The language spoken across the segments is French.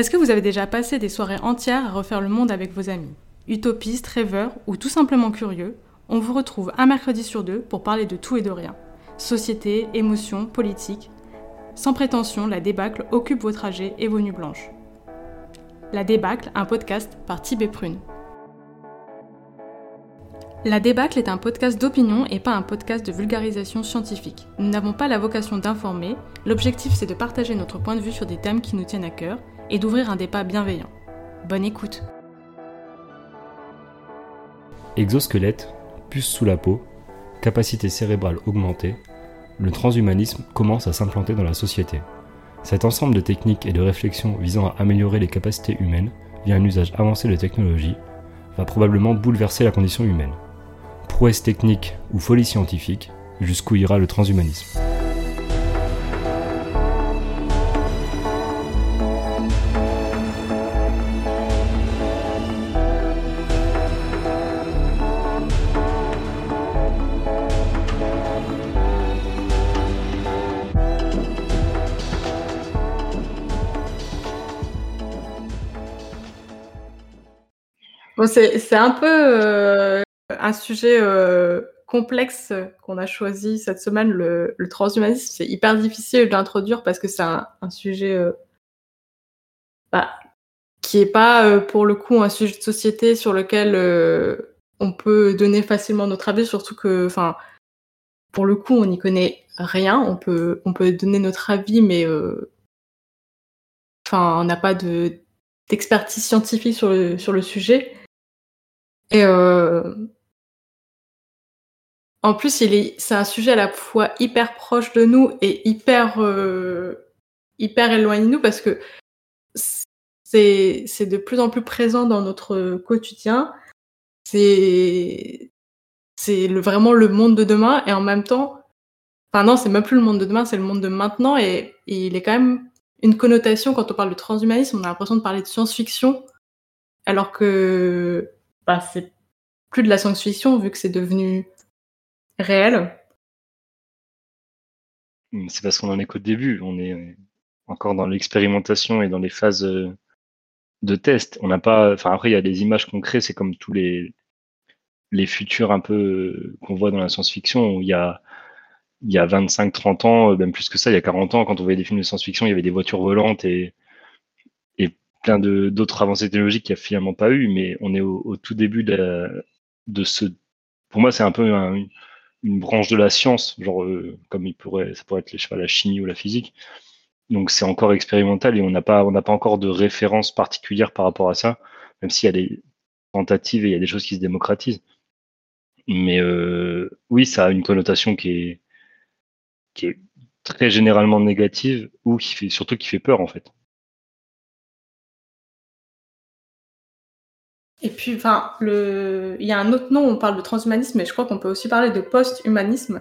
Est-ce que vous avez déjà passé des soirées entières à refaire le monde avec vos amis Utopistes, rêveurs ou tout simplement curieux, on vous retrouve un mercredi sur deux pour parler de tout et de rien. Société, émotions, politique. Sans prétention, la débâcle occupe vos trajets et vos nuits blanches. La débâcle, un podcast par Tibet Prune. La débâcle est un podcast d'opinion et pas un podcast de vulgarisation scientifique. Nous n'avons pas la vocation d'informer, l'objectif c'est de partager notre point de vue sur des thèmes qui nous tiennent à cœur et d'ouvrir un débat bienveillant. Bonne écoute Exosquelette, puce sous la peau, capacité cérébrale augmentée, le transhumanisme commence à s'implanter dans la société. Cet ensemble de techniques et de réflexions visant à améliorer les capacités humaines via un usage avancé de technologie va probablement bouleverser la condition humaine prouesse technique ou folie scientifique, jusqu'où ira le transhumanisme. C'est un peu euh, un sujet euh, complexe qu'on a choisi cette semaine, le, transhumanisme. C'est hyper difficile d'introduire parce que c'est un, sujet euh, bah, qui est pas pour le coup un sujet de société sur lequel on peut donner facilement notre avis, surtout que, pour le coup, on n'y connaît rien. On peut, on peut donner notre avis, mais on n'a pas de d'expertise scientifique sur le sujet. Et en plus, c'est un sujet à la fois hyper proche de nous et hyper, euh, hyper éloigné de nous parce que c'est, c'est de plus en plus présent dans notre quotidien. C'est, c'est le, vraiment le monde de demain et en même temps, enfin non, c'est même plus le monde de demain, c'est le monde de maintenant et, il est quand même une connotation quand on parle de transhumanisme, on a l'impression de parler de science-fiction alors que bah, c'est plus de la science-fiction vu que c'est devenu réel C'est parce qu'on en est qu'au début. On est encore dans l'expérimentation et dans les phases euh, de test. On n'a pas. Enfin, après, il y a des images qu'on crée. C'est comme tous les les futurs un peu euh, qu'on voit dans la science-fiction il y a il y a 25, 30 ans, euh, même plus que ça, il y a 40 ans, quand on voyait des films de science-fiction, il y avait des voitures volantes et plein d'autres avancées technologiques qu'il n'y a finalement pas eu, mais on est au, tout début de, de ce. Pour moi, c'est un peu un, une branche de la science, genre euh, comme il pourrait, ça pourrait être je sais la chimie ou la physique. Donc c'est encore expérimental et on n'a pas, on n'a pas encore de référence particulière par rapport à ça, même s'il y a des tentatives et il y a des choses qui se démocratisent. Mais euh, oui, ça a une connotation qui est, qui est très généralement négative ou qui fait surtout qui fait peur en fait. Et puis, enfin, il y a un autre nom, on parle de transhumanisme, mais je crois qu'on peut aussi parler de post-humanisme.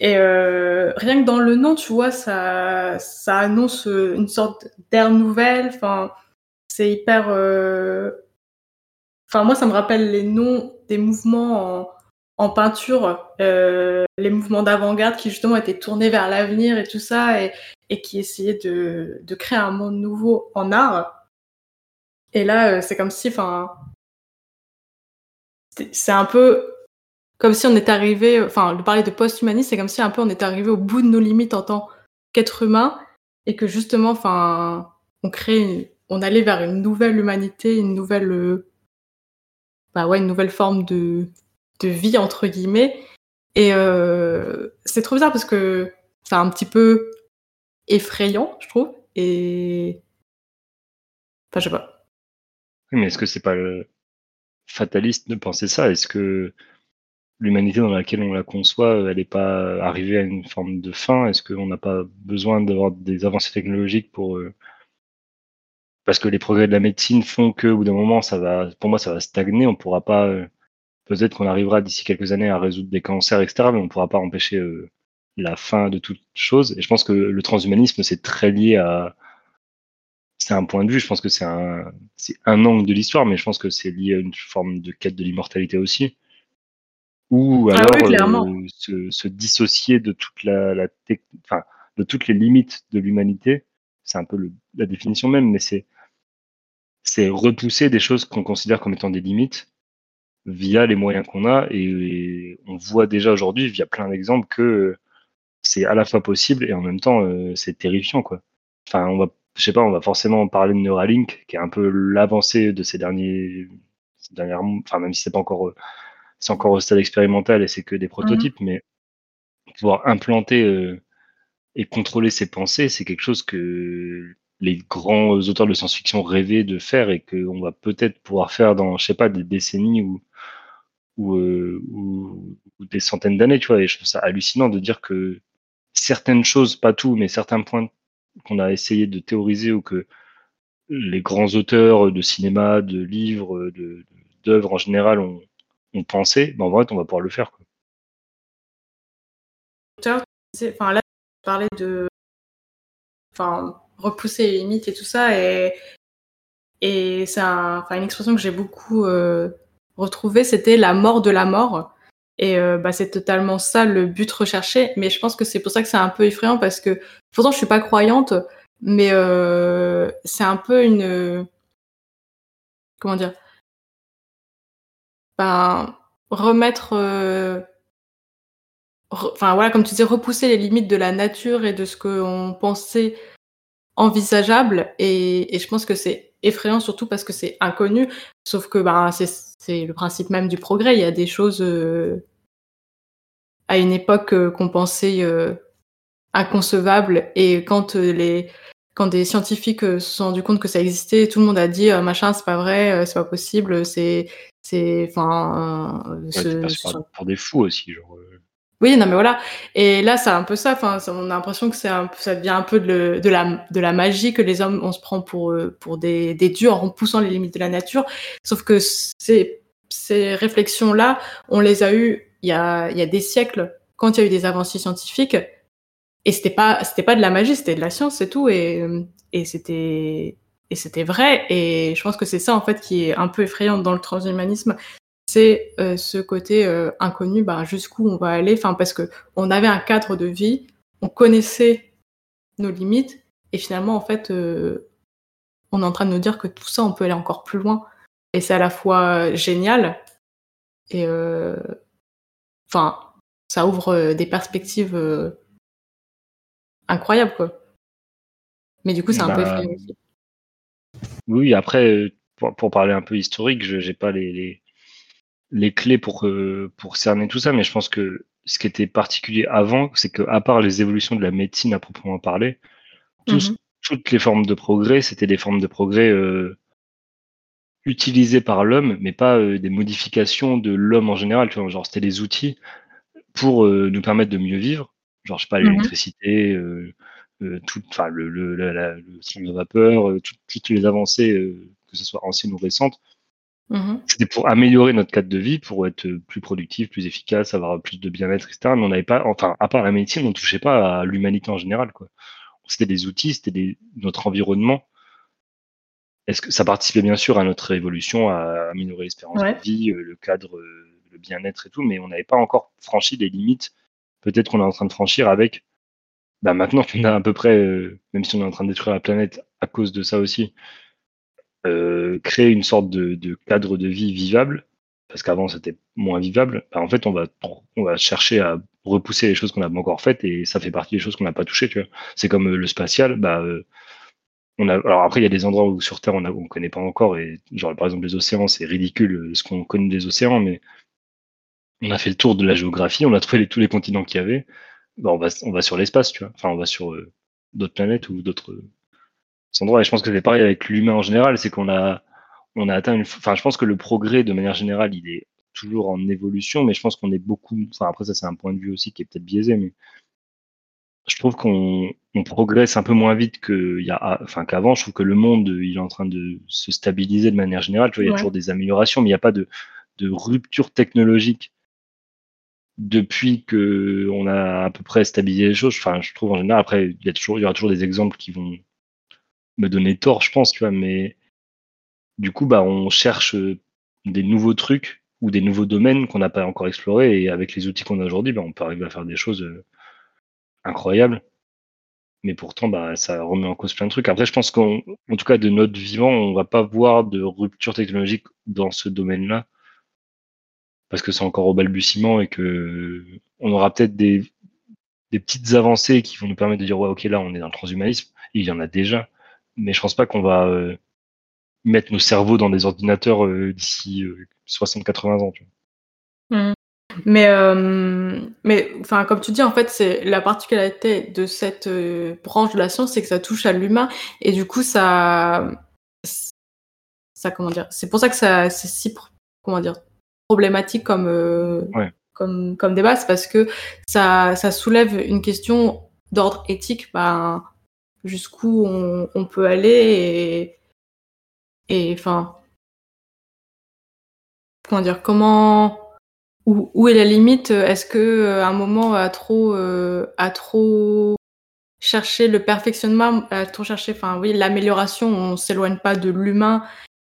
Et euh, rien que dans le nom, tu vois, ça, annonce une sorte d'ère nouvelle. Enfin, c'est hyper. Euh, enfin, moi, ça me rappelle les noms des mouvements en, peinture, euh, les mouvements d'avant-garde qui justement étaient tournés vers l'avenir et tout ça, et, et qui essayaient de, de créer un monde nouveau en art. Et là, c'est comme si, enfin, c'est un peu comme si on était arrivé, enfin, de parler de post-humanisme, c'est comme si un peu on était arrivé au bout de nos limites en tant qu'être humain et que justement, enfin, on crée, on allait vers une nouvelle humanité, une nouvelle, euh, bah ouais, une nouvelle forme de, de vie entre guillemets. Et euh, c'est trop bizarre parce que c'est un petit peu effrayant, je trouve. Et enfin, je sais pas. Oui, mais est-ce que c'est pas le fataliste de penser ça. Est-ce que l'humanité dans laquelle on la conçoit, euh, elle n'est pas arrivée à une forme de fin? Est-ce qu'on n'a pas besoin d'avoir des avancées technologiques pour euh, parce que les progrès de la médecine font que, au bout d'un moment, ça va, pour moi, ça va stagner. On pourra pas, euh, peut-être qu'on arrivera d'ici quelques années à résoudre des cancers, etc. Mais on pourra pas empêcher la fin de toute chose. Et je pense que le transhumanisme, c'est très lié à, c'est un point de vue, je pense que c'est un, c'est un angle de l'histoire, mais je pense que c'est lié à une forme de quête de l'immortalité aussi. Ou ah alors euh, se, dissocier de toute la, la enfin, de toutes les limites de l'humanité. C'est un peu la définition même, mais c'est c'est repousser des choses qu'on considère comme étant des limites via les moyens qu'on a. Et, on voit déjà aujourd'hui, via plein d'exemples, que c'est à la fois possible et en même temps, euh, c'est terrifiant. Quoi. Enfin, on va, je sais pas, on va forcément parler de Neuralink, qui est un peu l'avancée de ces derniers, ces dernières, enfin, même si c'est pas encore, c'est encore au stade expérimental et c'est que des mmh prototypes, mais pouvoir implanter euh, et contrôler ses pensées, c'est quelque chose que les grands auteurs de science-fiction rêvaient de faire et qu'on va peut-être pouvoir faire dans, je sais pas, des décennies ou, ou, euh, des centaines d'années, tu vois. Et je trouve ça hallucinant de dire que certaines choses, pas tout, mais certains points qu'on a essayé de théoriser ou que les grands auteurs de cinéma, de livres, d'œuvres en général ont, pensé, ben en vrai, on va pouvoir le faire. Enfin, là, tu parlais de enfin, repousser les limites et tout ça. Et, c'est un, une expression que j'ai beaucoup euh, retrouvée, c'était la mort de la mort. Et euh, bah, c'est totalement ça le but recherché. Mais je pense que c'est pour ça que c'est un peu effrayant parce que pourtant je suis pas croyante, mais euh, c'est un peu une comment dire? Ben, remettre enfin voilà, comme tu disais, repousser les limites de la nature et de ce qu'on pensait envisageable. Et je pense que c'est effrayant surtout parce que c'est inconnu. Sauf que ben, c'est le principe même du progrès. Il y a des choses euh, à une époque euh, qu'on pensait euh, inconcevables. Et quand les quand des scientifiques se sont rendus compte que ça existait, tout le monde a dit machin, c'est pas vrai, c'est pas possible, c'est c'est enfin pour des fous aussi genre oui, non, mais voilà. Et là, c'est un peu ça. Enfin, on a l'impression que c'est ça devient un peu de, de, la, de la magie que les hommes, on se prend pour, euh, pour des, des dieux en repoussant les limites de la nature. Sauf que ces, ces réflexions-là, on les a eues il y a, il y a des siècles quand il y a eu des avancées scientifiques. Et c'était pas, c'était pas de la magie, c'était de la science, c'est tout. Et, et c'était, et c'était vrai. Et je pense que c'est ça, en fait, qui est un peu effrayant dans le transhumanisme, c'est euh, ce côté euh, inconnu, bah, jusqu'où on va aller, enfin parce que on avait un cadre de vie, on connaissait nos limites, et finalement en fait, euh, on est en train de nous dire que tout ça, on peut aller encore plus loin, et c'est à la fois génial et enfin ça ouvre des perspectives incroyables quoi. Mais du coup, c'est un peu bah, effrayant aussi. Oui, après, pour, parler un peu historique, je n'ai pas les, les clés pour, euh, pour cerner tout ça, mais je pense que ce qui était particulier avant, c'est qu'à part les évolutions de la médecine à proprement parler, mmh toutes les formes de progrès, c'était des formes de progrès euh, utilisées par l'homme, mais pas euh, des modifications de l'homme en général. Tu vois, genre, c'était des outils pour nous permettre de mieux vivre. Genre, je sais pas, mmh l'électricité, tout, enfin, le, le, la, le vapeur, toutes les avancées, que ce soit anciennes ou récentes, Mmh C'était pour améliorer notre cadre de vie, pour être plus productif, plus efficace, avoir plus de bien-être, etc. Mais on n'avait pas, enfin, à part la médecine, on ne touchait pas à l'humanité en général, quoi. C'était des outils, c'était notre environnement. Est-ce que ça participait bien sûr à notre évolution, à améliorer l'espérance de vie, euh, le cadre, euh, le bien-être et tout, mais on n'avait pas encore franchi les limites. Peut-être qu'on est en train de franchir avec. Bah maintenant qu'on a à peu près, euh, même si on est en train de détruire la planète à cause de ça aussi, euh, créer une sorte de, cadre de vie vivable, parce qu'avant c'était moins vivable, bah, en fait on va, on va chercher à repousser les choses qu'on n'a pas encore faites et ça fait partie des choses qu'on n'a pas touchées. C'est comme euh, le spatial, bah, euh, on a, alors après il y a des endroits où sur Terre on ne connaît pas encore et genre par exemple les océans c'est ridicule ce qu'on connaît des océans, mais on a fait le tour de la géographie, on a trouvé tous les continents qu'il y avait. Bah, on va on va sur l'espace. Enfin on va sur d'autres planètes ou d'autres et je pense que c'est pareil avec l'humain en général, c'est qu'on a, on a atteint une. Enfin, je pense que le progrès, de manière générale, il est toujours en évolution, mais je pense qu'on est beaucoup. Enfin, après, ça, c'est un point de vue aussi qui est peut-être biaisé, mais je trouve qu'on progresse un peu moins vite qu'il y a, enfin, qu'avant. Je trouve que le monde, il est en train de se stabiliser de manière générale. Tu vois, il y a toujours des améliorations, mais il n'y a pas de, de rupture technologique depuis que on a à peu près stabilisé les choses. Enfin, je trouve en général, après, il y a toujours, il y aura toujours des exemples qui vont me donner tort, je pense, tu vois, mais du coup, bah, on cherche euh, des nouveaux trucs ou des nouveaux domaines qu'on n'a pas encore explorés et avec les outils qu'on a aujourd'hui, bah, on peut arriver à faire des choses euh, incroyables. mais pourtant, bah, ça remet en cause plein de trucs. Après, je pense qu'en tout cas, de notre vivant, on va pas voir de rupture technologique dans ce domaine-là, parce que c'est encore au balbutiement et que on aura peut-être des petites avancées qui vont nous permettre de dire ouais, ok, là, on est dans le transhumanisme. il y en a déjà, mais je pense pas qu'on va euh, mettre nos cerveaux dans des ordinateurs euh, d'ici 60-80 euh, ans. Tu vois. Mmh. Mais, euh, mais enfin, comme tu dis, en fait, c'est la particularité de cette branche de la science, c'est que ça touche à l'humain et du coup, ça, ça comment dire, c'est pour ça que ça, c'est si comment dire problématique comme comme comme débat, c'est parce que ça ça soulève une question d'ordre éthique, ben jusqu'où on, on, peut aller et enfin comment dire comment où, est la limite? Est-ce que euh, un moment a trop euh, a trop cherché le perfectionnement, a trop cherché, enfin oui, l'amélioration, on s'éloigne pas de l'humain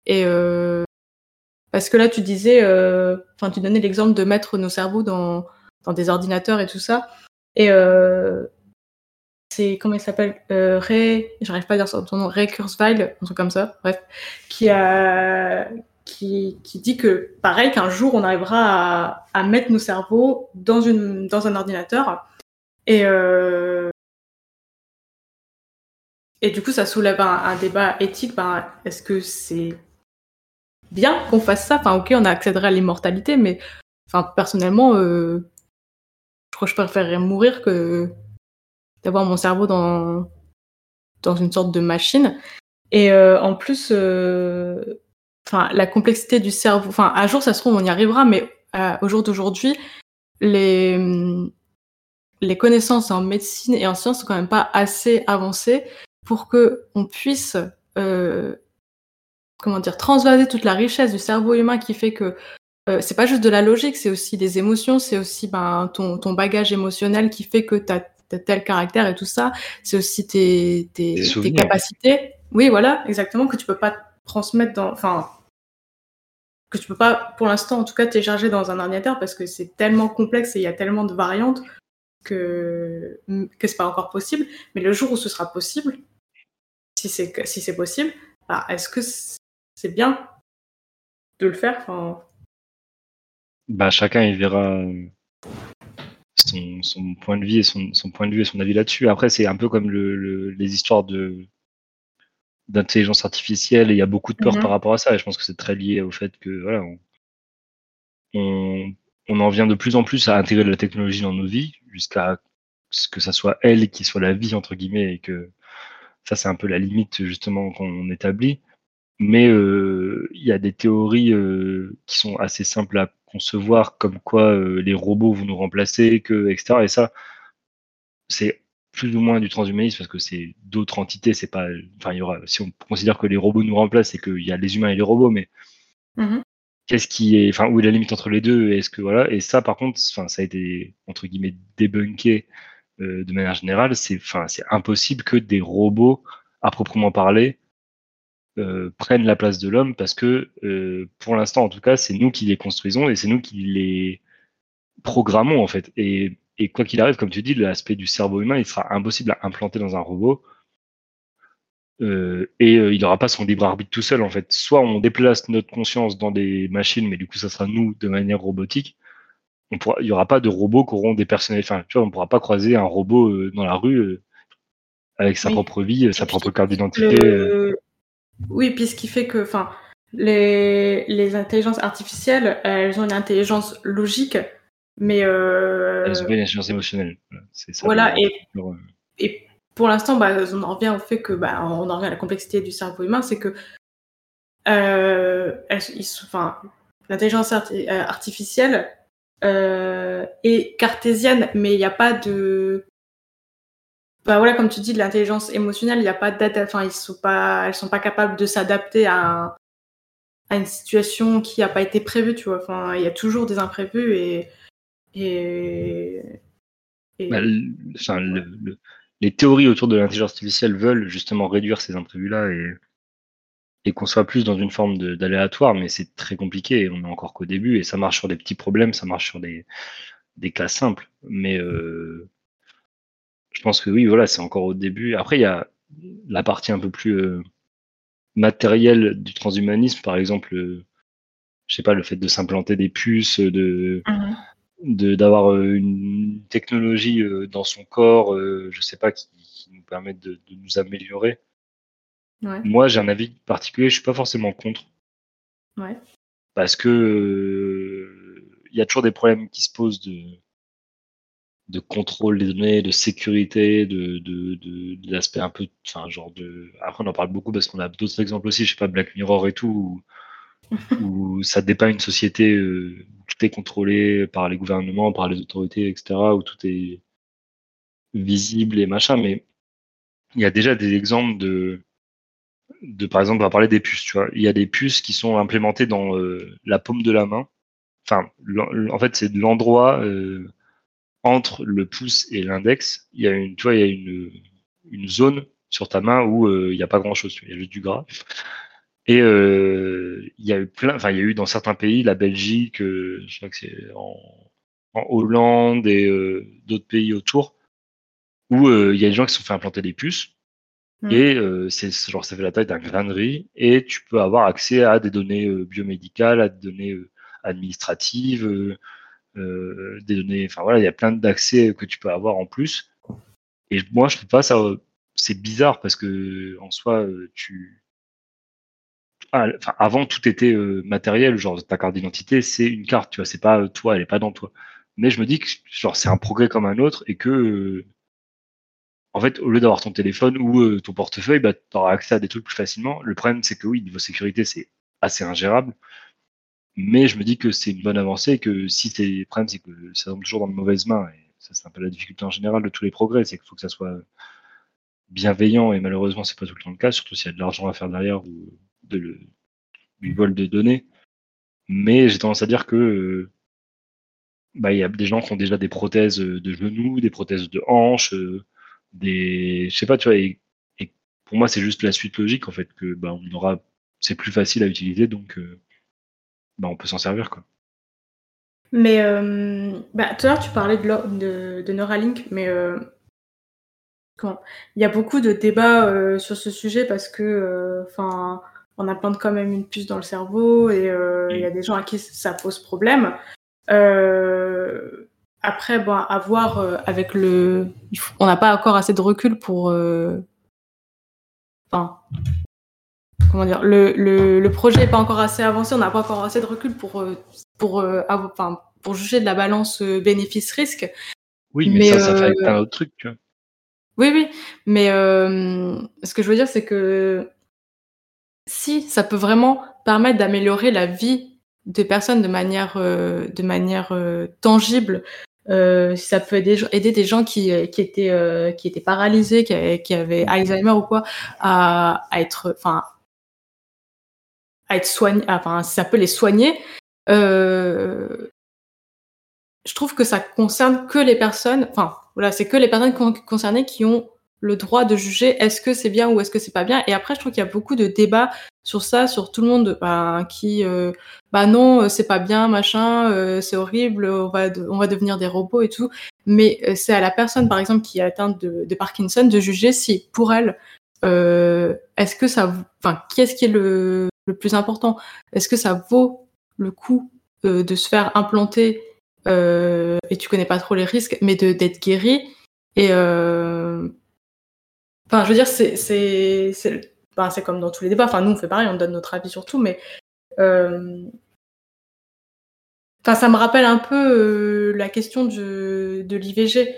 et euh, parce que là tu disais, enfin tu donnais l'exemple de mettre nos cerveaux dans dans des ordinateurs et tout ça et c'est comment il s'appelle Ray, j'arrive pas à dire son nom, Ray Kurzweil, un truc comme ça, bref, qui dit que, pareil, qu'un jour, on arrivera à, mettre nos cerveaux dans, un ordinateur. Et, euh, et du coup, ça soulève un, débat éthique. Ben, Est-ce que c'est bien qu'on fasse ça? Enfin, ok, on accéderait à l'immortalité, mais personnellement, euh, je crois que je préférerais mourir que d'avoir mon cerveau dans, dans une sorte de machine. Et euh, en plus, enfin, la complexité du cerveau. Enfin, un jour, ça se trouve, on y arrivera, mais euh, au jour d'aujourd'hui, les, les connaissances en médecine et en sciences sont quand même pas assez avancées pour que on puisse, euh, comment dire, transvaser toute la richesse du cerveau humain qui fait que euh, c'est pas juste de la logique, c'est aussi des émotions, c'est aussi ben, ton, ton bagage émotionnel qui fait que tu as, tel caractère et tout ça. C'est aussi tes, tes, tes capacités. Oui, voilà, exactement, que tu peux pas transmettre dans, enfin, que tu peux pas, pour l'instant en tout cas, télécharger dans un ordinateur parce que c'est tellement complexe et il y a tellement de variantes que, que c'est pas encore possible. Mais le jour où ce sera possible, si c'est si c'est possible, bah, est-ce que c'est bien de le faire? Enfin... bah, Chacun il verra son, son, point de vue et son, son, point de vue et son avis là-dessus. Après, c'est un peu comme le, les histoires de d'intelligence artificielle et il y a beaucoup de peur mhm. par rapport à ça. Et je pense que c'est très lié au fait que voilà, on, on, en vient de plus en plus à intégrer de la technologie dans nos vies jusqu'à ce que ça soit elle qui soit la vie entre guillemets et que ça c'est un peu la limite justement qu'on établit. Mais euh, il y a des théories euh, qui sont assez simples à concevoir, comme quoi euh, les robots vont nous remplacer, que etc. Et ça, c'est plus ou moins du transhumanisme parce que c'est d'autres entités. C'est pas, enfin, il y aura, si on considère que les robots nous remplacent, c'est qu'il y a les humains et les robots, mais mmh qu'est-ce qui est, enfin, où est la limite entre les deux Est-ce que voilà Et ça, par contre, enfin, ça a été entre guillemets débunké euh, de manière générale. C'est, enfin, c'est impossible que des robots, à proprement parler, euh, prennent la place de l'homme parce que, euh, pour l'instant, en tout cas, c'est nous qui les construisons et c'est nous qui les programmons en fait. Et et quoi qu'il arrive, comme tu dis, l'aspect du cerveau humain, il sera impossible à implanter dans un robot. Euh, et il n'aura pas son libre arbitre tout seul en fait. Soit on déplace notre conscience dans des machines, mais du coup ça sera nous de manière robotique. On pourra, il n'y aura pas de robots qui auront des personnalités. Enfin, tu vois, on ne pourra pas croiser un robot dans la rue avec sa propre vie, sa propre carte d'identité. Oui, puis ce qui fait que, enfin, les, les intelligences artificielles, elles ont une intelligence logique mais euh... Elles ont une intelligence émotionnelle. Ça voilà, et, et pour l'instant, bah, on en revient au fait que, bah, on en revient à la complexité du cerveau humain, c'est que euh, l'intelligence euh, artificielle euh, est cartésienne, mais il n'y a pas de bah voilà, comme tu dis, l'intelligence émotionnelle, il n'y a pas de enfin, ils sont pas, elles sont pas capables de s'adapter à, à une situation qui n'a pas été prévue, tu vois. Enfin, il y a toujours des imprévus et et, bah, les théories autour de l'intelligence artificielle veulent justement réduire ces imprévus-là et, et qu'on soit plus dans une forme d'aléatoire, mais c'est très compliqué. On est encore qu'au début et ça marche sur des petits problèmes, ça marche sur des, des cas simples. Mais euh, je pense que oui, voilà, c'est encore au début. Après, il y a la partie un peu plus euh, matérielle du transhumanisme, par exemple, euh, je sais pas, le fait de s'implanter des puces, de mhm. d'avoir euh, une technologie dans son corps, je sais pas, qui, nous permette de, nous améliorer. Moi, j'ai un avis particulier, je suis pas forcément contre. Parce que il y a toujours des problèmes qui se posent de de contrôle des données, de sécurité, de, de, de, l'aspect un peu, enfin, genre de. Après, on en parle beaucoup parce qu'on a d'autres exemples aussi, je sais pas, Black Mirror et tout, où, ça dépeint une société euh, où tout est contrôlé par les gouvernements, par les autorités, etc., où tout est visible et machin, mais il y a déjà des exemples de, de par exemple, on va parler des puces, tu vois. Il y a des puces qui sont implémentées dans euh, la paume de la main. Enfin, en fait, c'est de l'endroit. Euh, entre le pouce et l'index, il y a une, tu vois, il y a une, une zone sur ta main où euh, il n'y a pas grand chose, il y a juste du gras. Et euh, il y a eu plein, enfin il y a eu dans certains pays, la Belgique, euh, je crois que c'est en, en, Hollande et d'autres pays autour, où il y a des gens qui se sont fait implanter des puces. Mmh. Et c'est genre ça fait la taille d'un grain de riz et tu peux avoir accès à des données biomédicales, à des données administratives, euh, des données. Enfin voilà, il y a plein d'accès que tu peux avoir en plus. Et moi, je trouve pas ça. C'est bizarre parce que en soi, euh, tu. Ah, enfin, avant, tout était euh, matériel, genre ta carte d'identité, c'est une carte, tu vois, c'est pas toi, elle est pas dans toi. Mais je me dis que genre c'est un progrès comme un autre et que en fait, au lieu d'avoir ton téléphone ou ton portefeuille, bah, tu auras accès à des trucs plus facilement. Le problème, c'est que oui, niveau sécurité, c'est assez ingérable. Mais je me dis que c'est une bonne avancée et que si c'est le problème, c'est que ça tombe toujours dans de mauvaises mains. Et ça, c'est un peu la difficulté en général de tous les progrès, c'est qu'il faut que ça soit bienveillant et malheureusement, c'est pas tout le temps le cas, surtout s'il y a de l'argent à faire derrière ou de le, du vol de données. Mais j'ai tendance à dire que bah, il y a des gens qui ont déjà des prothèses de genoux, des prothèses de hanches, des, je sais pas, tu vois, et, pour moi, c'est juste la suite logique en fait que bah, on aura, c'est plus facile à utiliser, donc euh, bah, on peut s'en servir. Quoi. Mais euh, bah, tout à l'heure, tu parlais de, de, Neuralink, mais euh, il y a beaucoup de débats euh, sur ce sujet parce que enfin on implante quand même une puce dans le cerveau et il y a des gens à qui ça pose problème. après, bon, à voir avec le. On n'a pas encore assez de recul pour. Enfin, comment dire, le, le, le projet n'est pas encore assez avancé, on n'a pas encore assez de recul pour, euh, pour, euh, enfin, pour juger de la balance euh, bénéfice-risque. Oui, mais, ça, ça fait avec un autre truc, tu vois. Oui, oui, mais ce que je veux dire, c'est que si ça peut vraiment permettre d'améliorer la vie des personnes de manière, de manière tangible, euh, ça peut aider, aider des gens qui, qui étaient qui étaient paralysés, qui, qui avaient Alzheimer ou quoi, à, à être, enfin, à être soigné, enfin, ça peut les soigner, euh, je trouve que ça concerne que les personnes, enfin, voilà, c'est que les personnes concernées qui ont le droit de juger est-ce que c'est bien ou est-ce que c'est pas bien. Et après, je trouve qu'il y a beaucoup de débats sur ça, sur tout le monde bah, qui, bah non, euh, c'est pas bien, machin, euh, c'est horrible, on va, on va devenir des robots et tout. Mais euh, c'est à la personne, par exemple, qui est atteinte de, Parkinson, de juger si, pour elle, est-ce que ça, enfin, qu'est-ce qui est le, le plus important Est-ce que ça vaut le coup euh, de se faire implanter euh, et tu connais pas trop les risques, mais de d'être guéri? Et euh, enfin, je veux dire, c'est c'est c'est c'est comme dans tous les débats. Enfin, nous on fait pareil, on donne notre avis sur tout, mais Enfin, ça me rappelle un peu la question de, de l'IVG.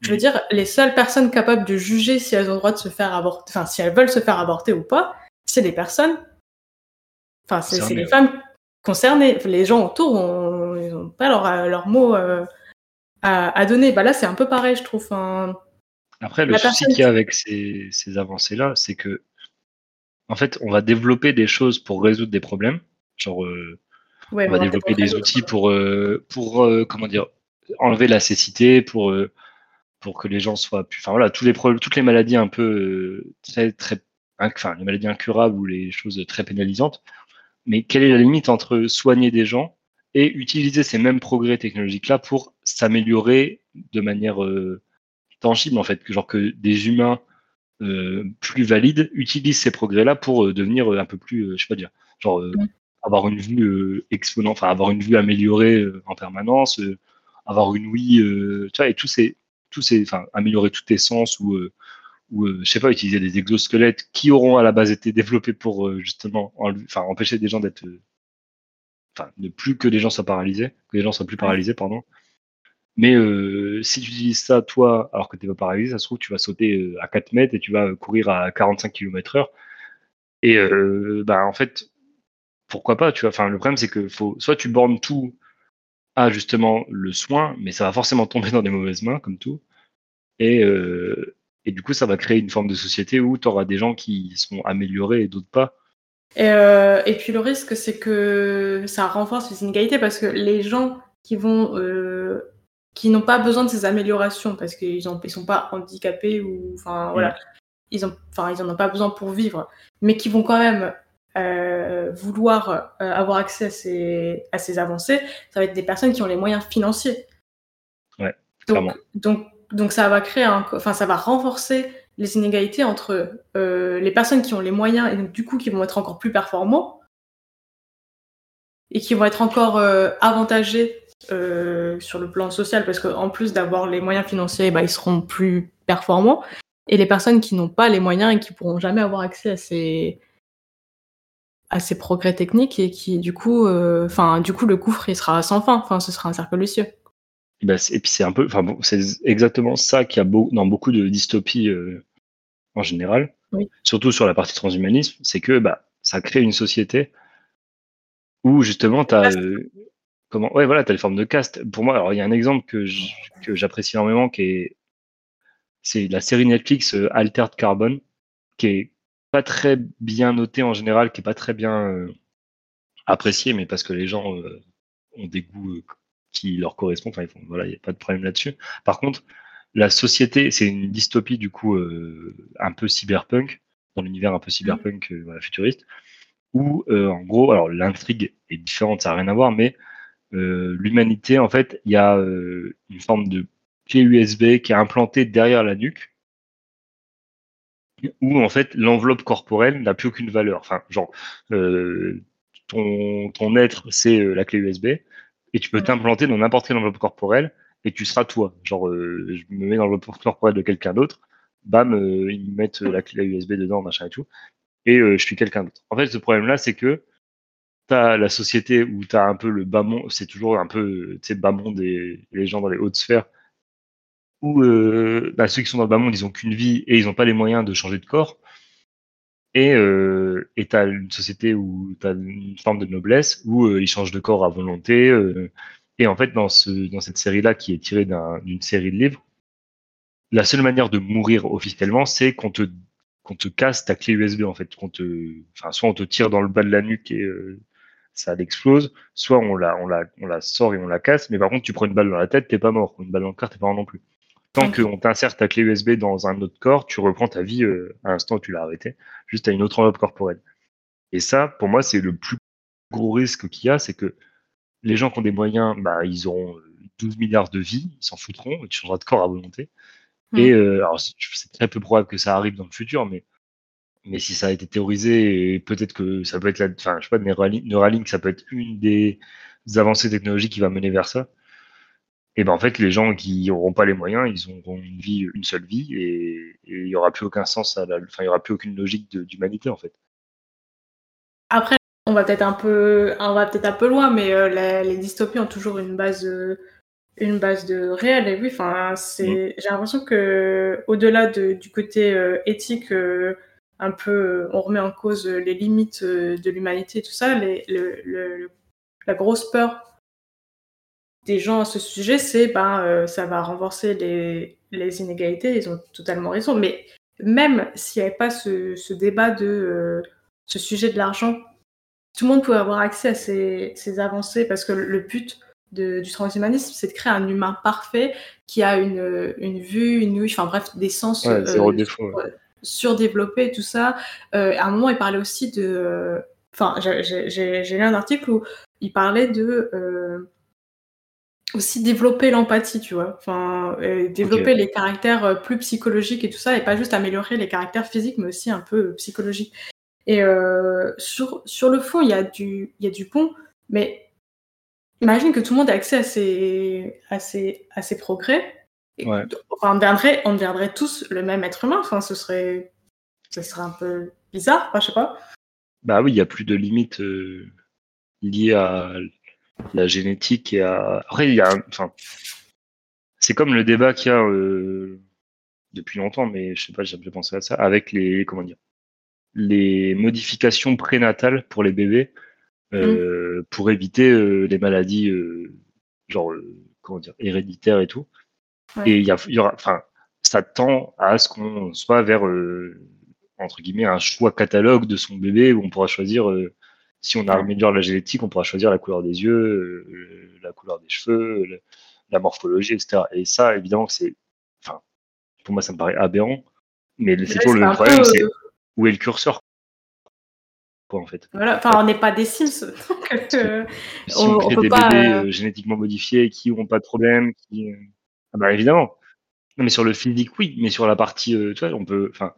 Je veux dire, les seules personnes capables de juger si elles ont le droit de se faire avorter, enfin, si elles veulent se faire avorter ou pas, c'est les personnes. Enfin, c'est les femmes concernées. Les gens autour, ils n'ont pas leur, leur mot euh, à, à, donner. Bah là, c'est un peu pareil, je trouve. Après, le souci qu'il y a avec ces, ces avancées-là, c'est que, en fait, on va développer des choses pour résoudre des problèmes. Genre, euh, on va développer des outils pour, euh, pour comment dire, enlever la cécité, pour pour que les gens soient plus. Enfin voilà, tous les problèmes, toutes les maladies un peu euh, très très, enfin les maladies incurables ou les choses très pénalisantes. Mais quelle est la limite entre soigner des gens et utiliser ces mêmes progrès technologiques là pour s'améliorer de manière euh, tangible en fait, genre que des humains plus valides utilisent ces progrès-là pour devenir un peu plus, je sais pas dire, genre avoir une vue exponentielle, enfin avoir une vue améliorée en permanence, avoir une oui, tu vois, et tous ces, tous ces, enfin améliorer tous tes sens ou ou je sais pas utiliser des exosquelettes qui auront à la base été développés pour justement enfin empêcher des gens d'être enfin ne plus que les gens soient paralysés que les gens soient plus paralysés pardon mais euh, si tu utilises ça, toi, alors que tu n'es pas paralysé, ça se trouve, tu vas sauter euh, à 4 mètres et tu vas courir à 45 km heure. Et euh, bah, en fait, pourquoi pas, tu vois. Enfin, le problème, c'est que faut, soit tu bornes tout à justement le soin, mais ça va forcément tomber dans des mauvaises mains, comme tout. Et, et du coup, ça va créer une forme de société où tu auras des gens qui seront améliorés et d'autres pas. Et, et, puis le risque, c'est que ça renforce les inégalités parce que les gens qui vont qui n'ont pas besoin de ces améliorations parce qu'ils ne sont pas handicapés ou enfin voilà mm. ils ont enfin ils en ont pas besoin pour vivre mais qui vont quand même euh, vouloir euh, avoir accès à ces, à ces avancées ça va être des personnes qui ont les moyens financiers ouais donc, donc donc ça va créer enfin ça va renforcer les inégalités entre euh, les personnes qui ont les moyens et donc du coup qui vont être encore plus performants et qui vont être encore avantagés euh, sur le plan social parce qu'en plus d'avoir les moyens financiers, bah, ils seront plus performants. Et les personnes qui n'ont pas les moyens et qui pourront jamais avoir accès à ces, à ces progrès techniques et qui, du coup, euh, enfin, du coup, le gouffre, il sera sans fin. Enfin, ce sera un cercle vicieux. Et, bah, et puis c'est un peu, enfin bon, c'est exactement ça qu'il y a beau, dans beaucoup de dystopies euh, en général, surtout sur la partie transhumanisme, c'est que bah, ça crée une société où justement tu as comment Ouais, voilà, tu as les formes de caste. Pour moi, alors il y a un exemple que j'apprécie énormément qui est c'est la série Netflix euh, Altered Carbon qui est pas très bien notée en général, qui est pas très bien euh, appréciée, mais parce que les gens euh, ont des goûts qui leur correspondent. Enfin, voilà, il n'y a pas de problème là-dessus. Par contre, la société, c'est une dystopie du coup un peu cyberpunk, dans l'univers un peu cyberpunk voilà, futuriste, où en gros, alors l'intrigue est différente, ça n'a rien à voir, mais euh, l'humanité, en fait, il y a euh, une forme de clé USB qui est implantée derrière la nuque, où en fait l'enveloppe corporelle n'a plus aucune valeur. Enfin, genre, euh, ton, ton être, c'est la clé USB, et tu peux t'implanter dans n'importe quelle enveloppe corporelle, et tu seras toi. Genre, je me mets dans l'enveloppe corporelle de quelqu'un d'autre, bam, ils me mettent la clé USB dedans, machin et tout, et je suis quelqu'un d'autre. En fait, ce problème-là, c'est que t'as la société où tu as un peu le bas monde, c'est toujours un peu, tu sais, bas monde et les gens dans les hautes sphères, où euh, bah, ceux qui sont dans le bas monde, ils ont qu'une vie et ils n'ont pas les moyens de changer de corps. Et euh, tu as une société où tu as une forme de noblesse, où euh, ils changent de corps à volonté. Euh. et en fait, dans, ce, dans cette série-là, qui est tirée d'une série de livres, la seule manière de mourir officiellement, c'est qu'on te qu'on te casse ta clé USB en fait, qu'on te, soit on te tire dans le bas de la nuque et ça l'explose, soit on la, on, la, on la sort et on la casse, mais par contre, tu prends une balle dans la tête, t'es pas mort. Une balle dans le cœur, t'es pas mort non plus. Tant qu'on t'insère ta clé USB dans un autre corps, tu reprends ta vie euh, à l'instant où tu l'as arrêté, juste à une autre enveloppe corporelle. Et ça, pour moi, c'est le plus gros risque qu'il y a, c'est que les gens qui ont des moyens, bah, ils auront 12 milliards de vies, ils s'en foutront, tu changeras de corps à volonté. Et euh, alors, c'est très peu probable que ça arrive dans le futur, mais mais si ça a été théorisé, peut-être que ça peut être la, enfin, je sais pas, Neuralink, ça peut être une des avancées technologiques qui va mener vers ça. Et ben en fait, les gens qui n'auront pas les moyens, ils auront une vie, une seule vie, et, il n'y aura plus aucun sens à la, enfin, il y aura plus aucune logique d'humanité en fait. Après, on va peut-être un peu, on va peut-être un peu loin, mais euh, les dystopies ont toujours une base, euh, une base de réel. Et oui, enfin, c'est, mm. j'ai l'impression que au-delà du côté euh, éthique un peu, on remet en cause les limites euh, de l'humanité et tout ça, la grosse peur des gens à ce sujet, c'est ben euh, ça va renforcer les, inégalités. Ils ont totalement raison. Mais même s'il n'y avait pas ce, débat de euh, ce sujet de l'argent, tout le monde pouvait avoir accès à ces, avancées parce que le but du transhumanisme, c'est de créer un humain parfait qui a une, vue, une ouïe, enfin bref, des sens surdéveloppé, tout ça. Euh, à un moment, il parlait aussi de. Enfin, j'ai lu un article où il parlait de. Euh, aussi développer l'empathie, tu vois. Enfin, euh, développer les caractères euh, plus psychologiques et tout ça, et pas juste améliorer les caractères physiques, mais aussi un peu euh, psychologiques. Et sur, sur le fond, il y, a du, y a du pont, mais imagine que tout le monde ait accès à ces, à ces, à ces progrès. Et, enfin, on, deviendrait, on deviendrait tous le même être humain. Enfin, ce serait, ce serait un peu bizarre, enfin, je sais pas. Bah oui, il n'y a plus de limites liées à la génétique et à... Après, il y a... Enfin, c'est comme le débat qu'il y a euh, depuis longtemps, mais je sais pas, j'ai pensé à ça, avec les... Comment dire les modifications prénatales pour les bébés euh, mm. pour éviter euh, les maladies genre comment dire héréditaires et tout. Et il y, y, aura, enfin, ça tend à ce qu'on soit vers entre guillemets un choix catalogue de son bébé où on pourra choisir si on améliore la génétique, on pourra choisir la couleur des yeux, euh, la couleur des cheveux, la morphologie, etc. Et ça, évidemment, c'est, enfin, pour moi, ça me paraît aberrant. Mais c'est toujours le problème, c'est euh, où est le curseur quoi, en fait. Voilà. Enfin, on n'est pas des Sims. Donc, euh, si on, crée des bébés génétiquement modifiés qui n'ont pas de problème, qui... ah bah évidemment. Non, mais sur le physique, oui, mais sur la partie, tu vois, on peut, enfin,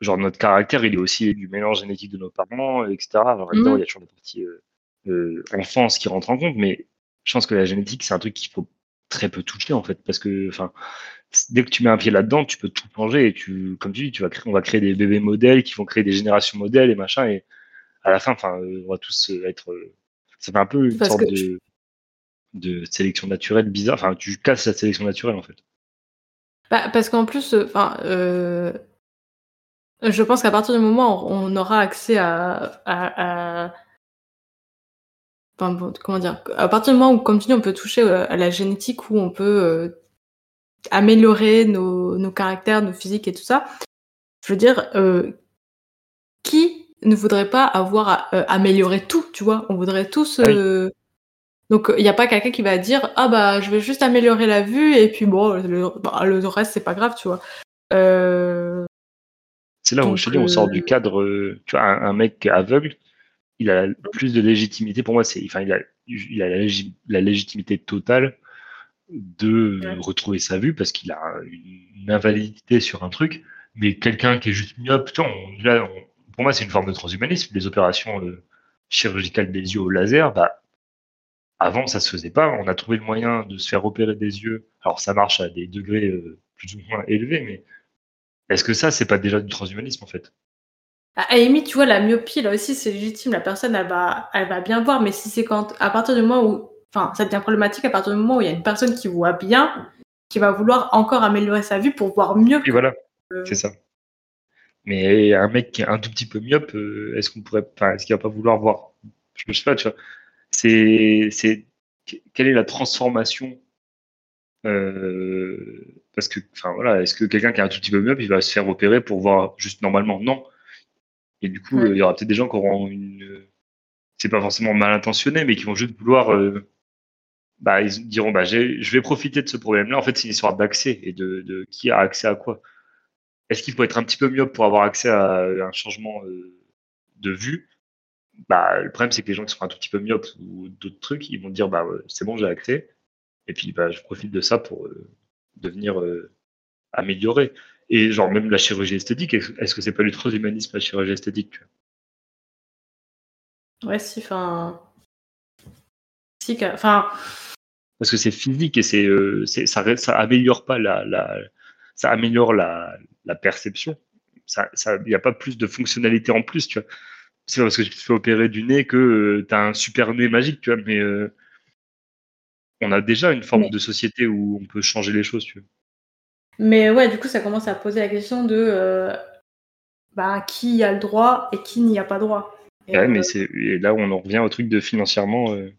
genre notre caractère, il est aussi du mélange génétique de nos parents, etc. Alors évidemment, mmh. il y a toujours des parties euh, euh, enfance qui rentrent en compte, mais je pense que la génétique, c'est un truc qu'il faut très peu toucher en fait, parce que enfin, dès que tu mets un pied là-dedans, tu peux tout changer et tu, comme tu dis, tu vas créer, on va créer des bébés modèles qui vont créer des générations modèles et machin, et à la fin, enfin, euh, on va tous être, ça fait un peu une sorte de, de sélection naturelle bizarre. Enfin, tu casses la sélection naturelle en fait. Bah, parce qu'en plus, enfin, je pense qu'à partir du moment où on aura accès à, à, Enfin, comment dire À partir du moment où, comme tu dis, on peut toucher euh, à la génétique, où on peut euh, améliorer nos, nos, caractères, nos physiques et tout ça, je veux dire, euh, qui ne voudrait pas avoir amélioré tout, tu vois? On voudrait tous... Ah donc, il n'y a pas quelqu'un qui va dire Ah bah, je vais juste améliorer la vue, et puis bon, le, bah, le reste, c'est pas grave, tu vois. Euh, c'est là où je te dis, on sort du euh, cadre. Euh, tu vois, un, mec aveugle, il a plus de légitimité. Pour moi, c'est, enfin, il a, il a la, légitimité totale de retrouver sa vue parce qu'il a une, invalidité sur un truc. Mais quelqu'un qui est juste myope, pour moi, c'est une forme de transhumanisme. Les opérations euh, chirurgicales des yeux au laser, bah, avant, ça se faisait pas. On a trouvé le moyen de se faire opérer des yeux. Alors, ça marche à des degrés plus ou moins élevés, mais est-ce que ça, c'est pas déjà du transhumanisme en fait? À Amy, tu vois, la myopie, là aussi, c'est légitime. La personne, elle va, elle va bien voir, mais si c'est quand, à partir du moment où, enfin, ça devient problématique à partir du moment où il y a une personne qui voit bien, qui va vouloir encore améliorer sa vue pour voir mieux. Oui, voilà, c'est ça. Mais un mec qui est un tout petit peu myope, euh, est-ce qu'on pourrait, enfin, est-ce qu'il va pas vouloir voir? Je sais pas, tu vois. C'est, c'est, quelle est la transformation euh, parce que, enfin voilà, est-ce que quelqu'un qui a un tout petit peu mieux, il va se faire opérer pour voir juste normalement? Non. Et du coup, il y aura peut-être des gens qui auront une. C'est pas forcément mal intentionné, mais qui vont juste vouloir. Euh, bah, ils diront bah, je vais profiter de ce problème-là. En fait, c'est une histoire d'accès et de, de, qui a accès à quoi. Est-ce qu'il faut être un petit peu mieux pour avoir accès à un changement euh, de vue? Bah, Le problème, c'est que les gens qui sont un tout petit peu myopes ou d'autres trucs, ils vont dire bah, c'est bon, j'ai accès. Et puis, bah, je profite de ça pour euh, devenir euh, amélioré. Et genre, même la chirurgie esthétique, est-ce que c'est pas du transhumanisme, la chirurgie esthétique Ouais, si, enfin. Si, enfin. Parce que c'est physique et c'est, euh, ça, ça améliore pas la, la ça améliore la, la perception. Ça, il n'y a pas plus de fonctionnalité en plus, tu vois. C'est parce que tu te fais opérer du nez que tu as un super nez magique, tu vois, mais on a déjà une forme de société où on peut changer les choses, tu vois. Mais ouais, du coup, ça commence à poser la question de euh, bah, qui a le droit et qui n'y a pas droit. Et ouais, mais euh, c'est là où on en revient au truc de financièrement. Euh,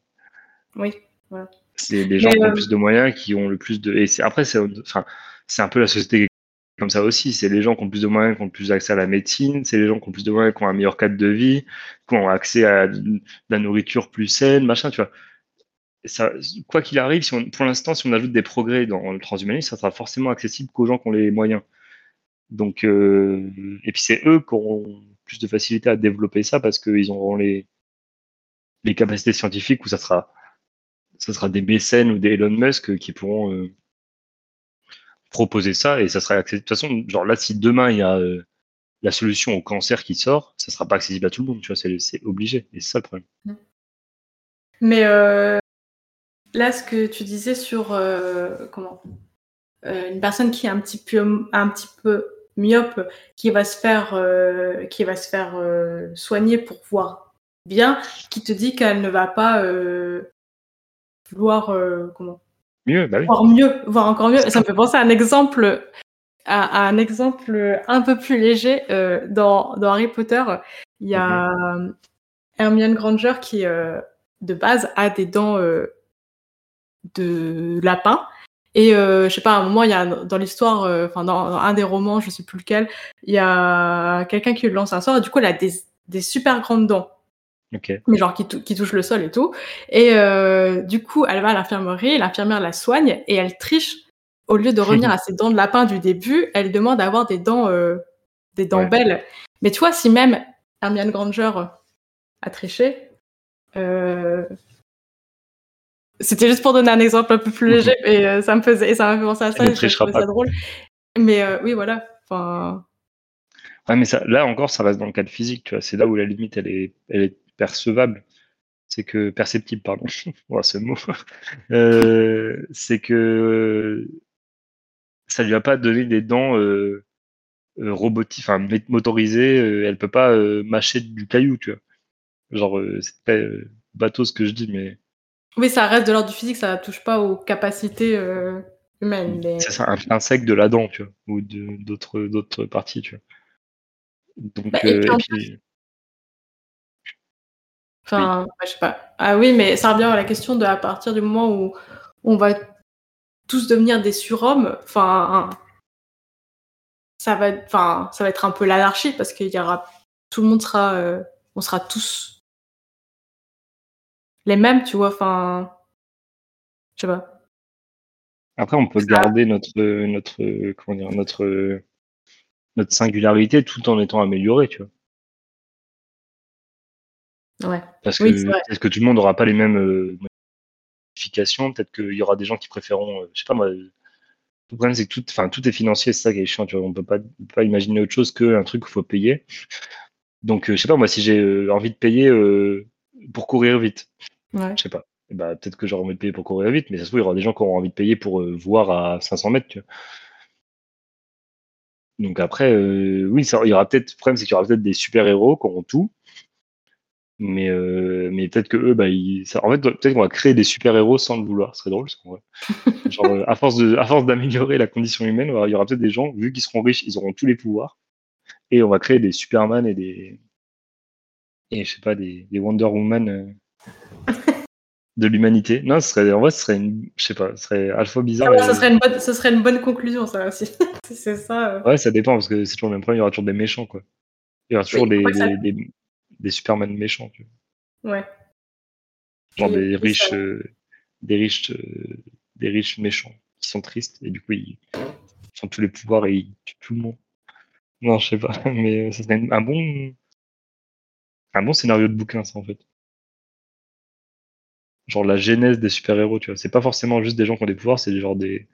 oui, voilà. C'est les gens qui ont plus de moyens qui ont le plus de. Et après, c'est enfin, un peu la société comme ça aussi. C'est les gens qui ont plus de moyens qui ont plus accès à la médecine. C'est les gens qui ont plus de moyens qui ont un meilleur cadre de vie, qui ont accès à de la nourriture plus saine, machin, tu vois quoi qu'il arrive, pour l'instant, si on ajoute des progrès dans le transhumanisme, ça sera forcément accessible qu'aux gens qui ont les moyens. Donc, euh, et puis c'est eux qui auront plus de facilité à développer ça parce qu'ils auront les, les capacités scientifiques où ça sera, ça sera des mécènes ou des Elon Musk qui pourront euh, proposer ça et ça sera accessible. De toute façon, genre là, si demain il y a euh, la solution au cancer qui sort, ça sera pas accessible à tout le monde, tu vois, c'est obligé. Et c'est ça le problème. Mais là, ce que tu disais sur comment une personne qui est un petit peu, un petit peu myope, qui va se faire, qui va se faire soigner pour voir bien, qui te dit qu'elle ne va pas vouloir comment mieux, bah voir mieux, voir encore mieux. Ça me fait penser à un exemple, à, un exemple un peu plus léger euh, dans, dans, Harry Potter. Il y a mhm. Hermione Granger qui, euh, de base, a des dents euh, de lapin. Et je sais pas, à un moment, il y a dans l'histoire, enfin dans, un des romans, je sais plus lequel, il y a quelqu'un qui lance un sort et du coup, elle a des, des super grandes dents. Mais genre qui, qui, touche le sol et tout. Et euh, du coup, elle va à l'infirmerie, l'infirmière la soigne et elle triche. Au lieu de revenir à ses dents de lapin du début, elle demande d'avoir des dents, euh, des dents belles. Mais tu vois, si même Hermione Granger a triché, euh... c'était juste pour donner un exemple un peu plus léger, mais euh, ça me faisait, ça m'a fait penser à ça, et ça drôle. Mais euh, oui, voilà. Enfin. Ouais, mais ça, là encore, ça reste dans le cadre physique, tu vois. C'est là où la limite, elle est, elle est percevable, c'est que perceptible, pardon, voilà ce mot, euh, c'est que ça lui a pas donné des dents robotiques, enfin motorisées. Elle peut pas mâcher du caillou, tu vois. Genre, c'est très bateau ce que je dis, mais. Oui, ça reste de l'ordre du physique, ça touche pas aux capacités humaines. C'est ça, un insecte de la dent, tu vois, ou d'autres d'autres parties, tu vois. Donc, bah, et puis, Enfin, je sais pas. Ah oui, mais ça revient à la question de à partir du moment où on va tous devenir des surhommes, enfin, ça va, enfin, ça va être un peu l'anarchie parce qu'il y aura, tout le monde sera, euh, on sera tous les mêmes, tu vois, enfin, je sais pas. Après, on peut garder notre, notre, comment dire, notre, notre singularité tout en étant amélioré, tu vois. Parce que est-ce que tout le monde n'aura pas les mêmes euh, modifications Peut-être qu'il y aura des gens qui préféreront, euh, je sais pas moi. Le problème, c'est que tout, enfin, tout est financier, c'est ça qui est chiant. Tu vois, on peut pas, pas imaginer autre chose qu'un truc qu'il faut payer. Donc, euh, je sais pas moi, si j'ai envie de payer pour courir vite, ouais. je sais pas. Bah, peut-être que j'aurai envie de payer pour courir vite, mais ça se trouve, il y aura des gens qui auront envie de payer pour voir à 500 mètres. Tu vois. Donc après, oui, ça, il y aura peut-être. Le problème, c'est qu'il y aura peut-être des super héros qui auront tout, mais, euh, mais peut-être que eux, bah, ils, ça, en fait, peut-être qu'on va créer des super-héros sans le vouloir. Ce serait drôle, Genre, euh, à force de, à force d'améliorer la condition humaine, il y aura peut-être des gens, vu qu'ils seront riches, ils auront tous les pouvoirs. Et on va créer des Superman et des, et je sais pas, des, des Wonder Woman euh, de l'humanité. Non, ce serait, en vrai, ce serait une, je sais pas, ce serait alpha bizarre. Ah ce, serait une bonne, ce serait une bonne conclusion, ça aussi. c'est ça. Euh. Ouais, ça dépend, parce que c'est toujours le même problème, il y aura toujours des méchants, quoi. Il y aura toujours des, des, des Superman méchants. Tu vois. Ouais. Genre des riches, euh, des riches, euh, des riches méchants qui sont tristes et du coup ils, ont tous les pouvoirs et ils tuent tout le monde. Non, je sais pas, mais ça serait un bon, un bon scénario de bouquin, ça en fait. Genre la genèse des super-héros, tu vois. C'est pas forcément juste des gens qui ont des pouvoirs, c'est genre des,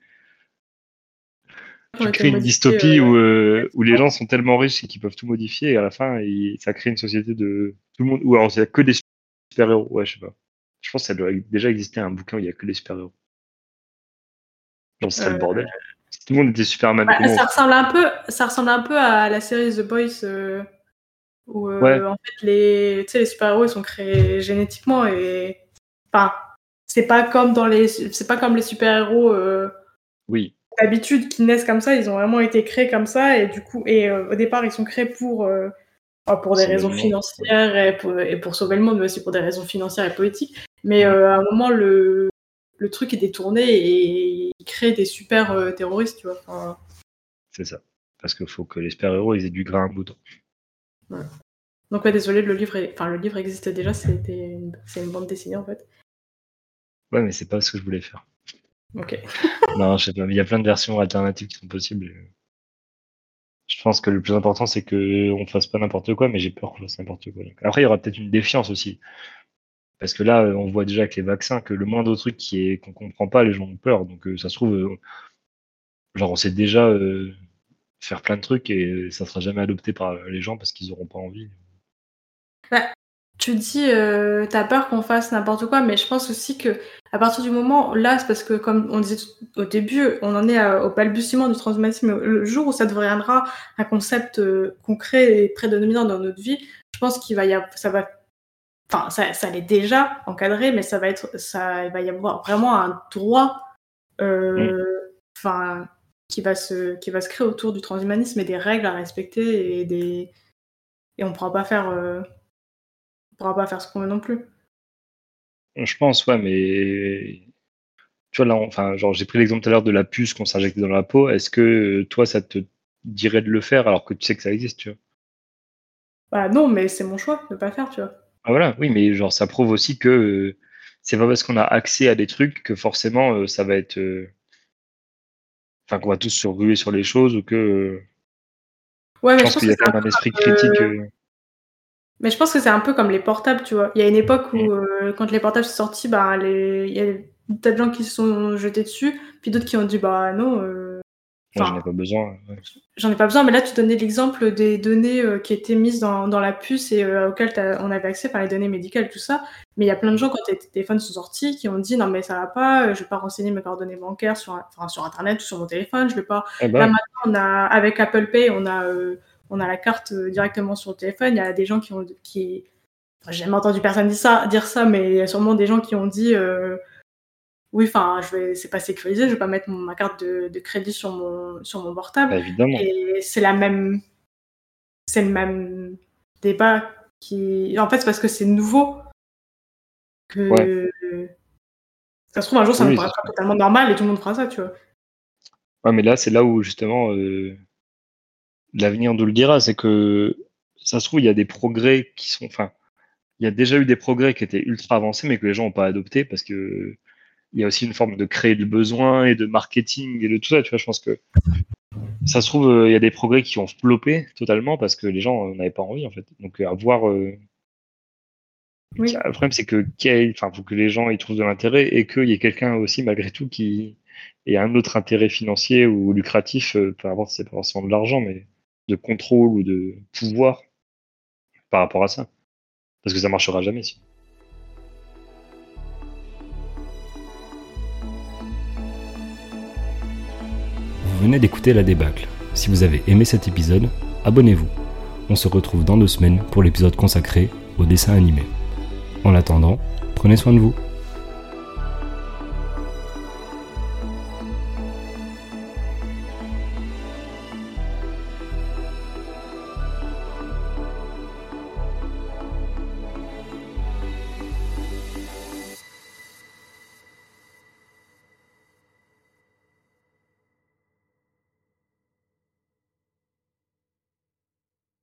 tu crées une dystopie où, euh, où les gens sont tellement riches qu'ils peuvent tout modifier et à la fin, ça crée une société de tout le monde. Ou alors, a que des super-héros. Ouais, je sais pas. Je pense que ça doit déjà exister un bouquin où il n'y a que des super-héros. Donc, ce serait le euh, bordel. Si tout le monde était Superman. Bah, ça, ressemble un peu, ça ressemble un peu à la série The Boys euh, où en fait les, les super-héros ils sont créés génétiquement et. Enfin, c'est pas comme dans les. C'est pas comme les super-héros. Oui d'habitude qui naissent comme ça, ils ont vraiment été créés comme ça et du coup et euh, au départ ils sont créés pour euh, pour des raisons financières et pour, et pour, sauver le monde, mais aussi pour des raisons financières et politiques. Mais euh, à un moment le le truc est détourné et il crée des super terroristes, tu vois. C'est ça. Parce qu'il faut que les super héros ils aient du grain à moudre. Donc ouais, désolé, le livre, enfin le livre existe déjà, c'était c'est une bande dessinée en fait. Ouais, mais c'est pas ce que je voulais faire. Ok. non, je sais pas, il y a plein de versions alternatives qui sont possibles. Je pense que le plus important, c'est qu'on fasse pas n'importe quoi, mais j'ai peur qu'on fasse n'importe quoi. Après, il y aura peut-être une défiance aussi. Parce que là, on voit déjà avec les vaccins que le moindre truc qui est qu'on comprend pas, les gens ont peur. Donc ça se trouve, genre on sait déjà faire plein de trucs et ça sera jamais adopté par les gens parce qu'ils auront pas envie. Bah, tu dis, euh, t'as peur qu'on fasse n'importe quoi, mais je pense aussi que à partir du moment, là, c'est parce que comme on disait au début, on en est au balbutiement du transhumanisme. Le jour où ça deviendra un concept euh, concret et prédominant dans notre vie, je pense qu'il va y avoir, ça va, enfin, ça, ça l'est déjà encadré, mais ça va être, ça, il va y avoir vraiment un droit, euh, mm. enfin, qui va se, qui va se créer autour du transhumanisme et des règles à respecter et des, et on pourra pas faire euh, on pourra pas faire ce qu'on veut non plus. Je pense, ouais, mais tu vois là, enfin, genre j'ai pris l'exemple tout à l'heure de la puce qu'on s'injecte dans la peau. Est-ce que toi, ça te dirait de le faire alors que tu sais que ça existe, tu vois? Bah non, mais c'est mon choix de pas le faire, tu vois. Ah, voilà, oui, mais genre ça prouve aussi que euh, c'est pas parce qu'on a accès à des trucs que forcément euh, ça va être, euh, enfin qu'on va tous se ruer sur les choses ou que. ouais, mais je pense qu'il y a quand même un esprit critique. Mais je pense que c'est un peu comme les portables, tu vois. Il y a une époque où, euh, quand les portables sont sortis, bah, il y a tas de gens qui se sont jetés dessus, puis d'autres qui ont dit, bah non. Euh... j'en ai pas besoin. J'en ai pas besoin, mais là, tu donnais l'exemple des données euh, qui étaient mises dans, dans la puce et euh, auxquelles on avait accès par les données médicales, tout ça. Mais il y a plein de gens, quand les téléphones sont sortis, qui ont dit, non, mais ça va pas, je vais pas renseigner mes coordonnées bancaires sur, enfin, sur Internet ou sur mon téléphone, je vais pas. Eh ben là, maintenant, on a, avec Apple Pay, on a on a la carte euh, directement sur le téléphone. Il y a des gens qui ont, qui, j'ai jamais entendu personne dire ça, dire ça, mais il y a sûrement des gens qui ont dit, euh, oui, enfin, je vais, c'est pas sécurisé, je vais pas mettre ma carte de, crédit sur mon, sur mon portable. Bah, évidemment. Et c'est la même, c'est le même débat qui, en fait, c'est parce que c'est nouveau que. Ça se trouve, un jour, ça me paraîtra totalement normal et tout le monde fera ça, tu vois. Ouais, mais là, c'est là où, justement, euh, l'avenir nous le dira, c'est que ça se trouve, il y a des progrès qui sont. Enfin, il y a déjà eu des progrès qui étaient ultra avancés, mais que les gens n'ont pas adopté parce que il y a aussi une forme de créer le besoin et de marketing et de tout ça. Tu vois, je pense que ça se trouve, euh, il y a des progrès qui ont flopé totalement parce que les gens n'avaient pas envie en fait. Donc à voir. Euh, le problème, c'est que, enfin, faut que les gens y trouvent de l'intérêt et qu'il y ait quelqu'un aussi, malgré tout, qui ait un autre intérêt financier ou lucratif, euh, peu importe, c'est pas forcément de l'argent, mais de contrôle ou de pouvoir par rapport à ça. Parce que ça marchera jamais si. Vous venez d'écouter la débâcle. Si vous avez aimé cet épisode, abonnez-vous. On se retrouve dans deux semaines pour l'épisode consacré au dessin animé. En attendant, prenez soin de vous.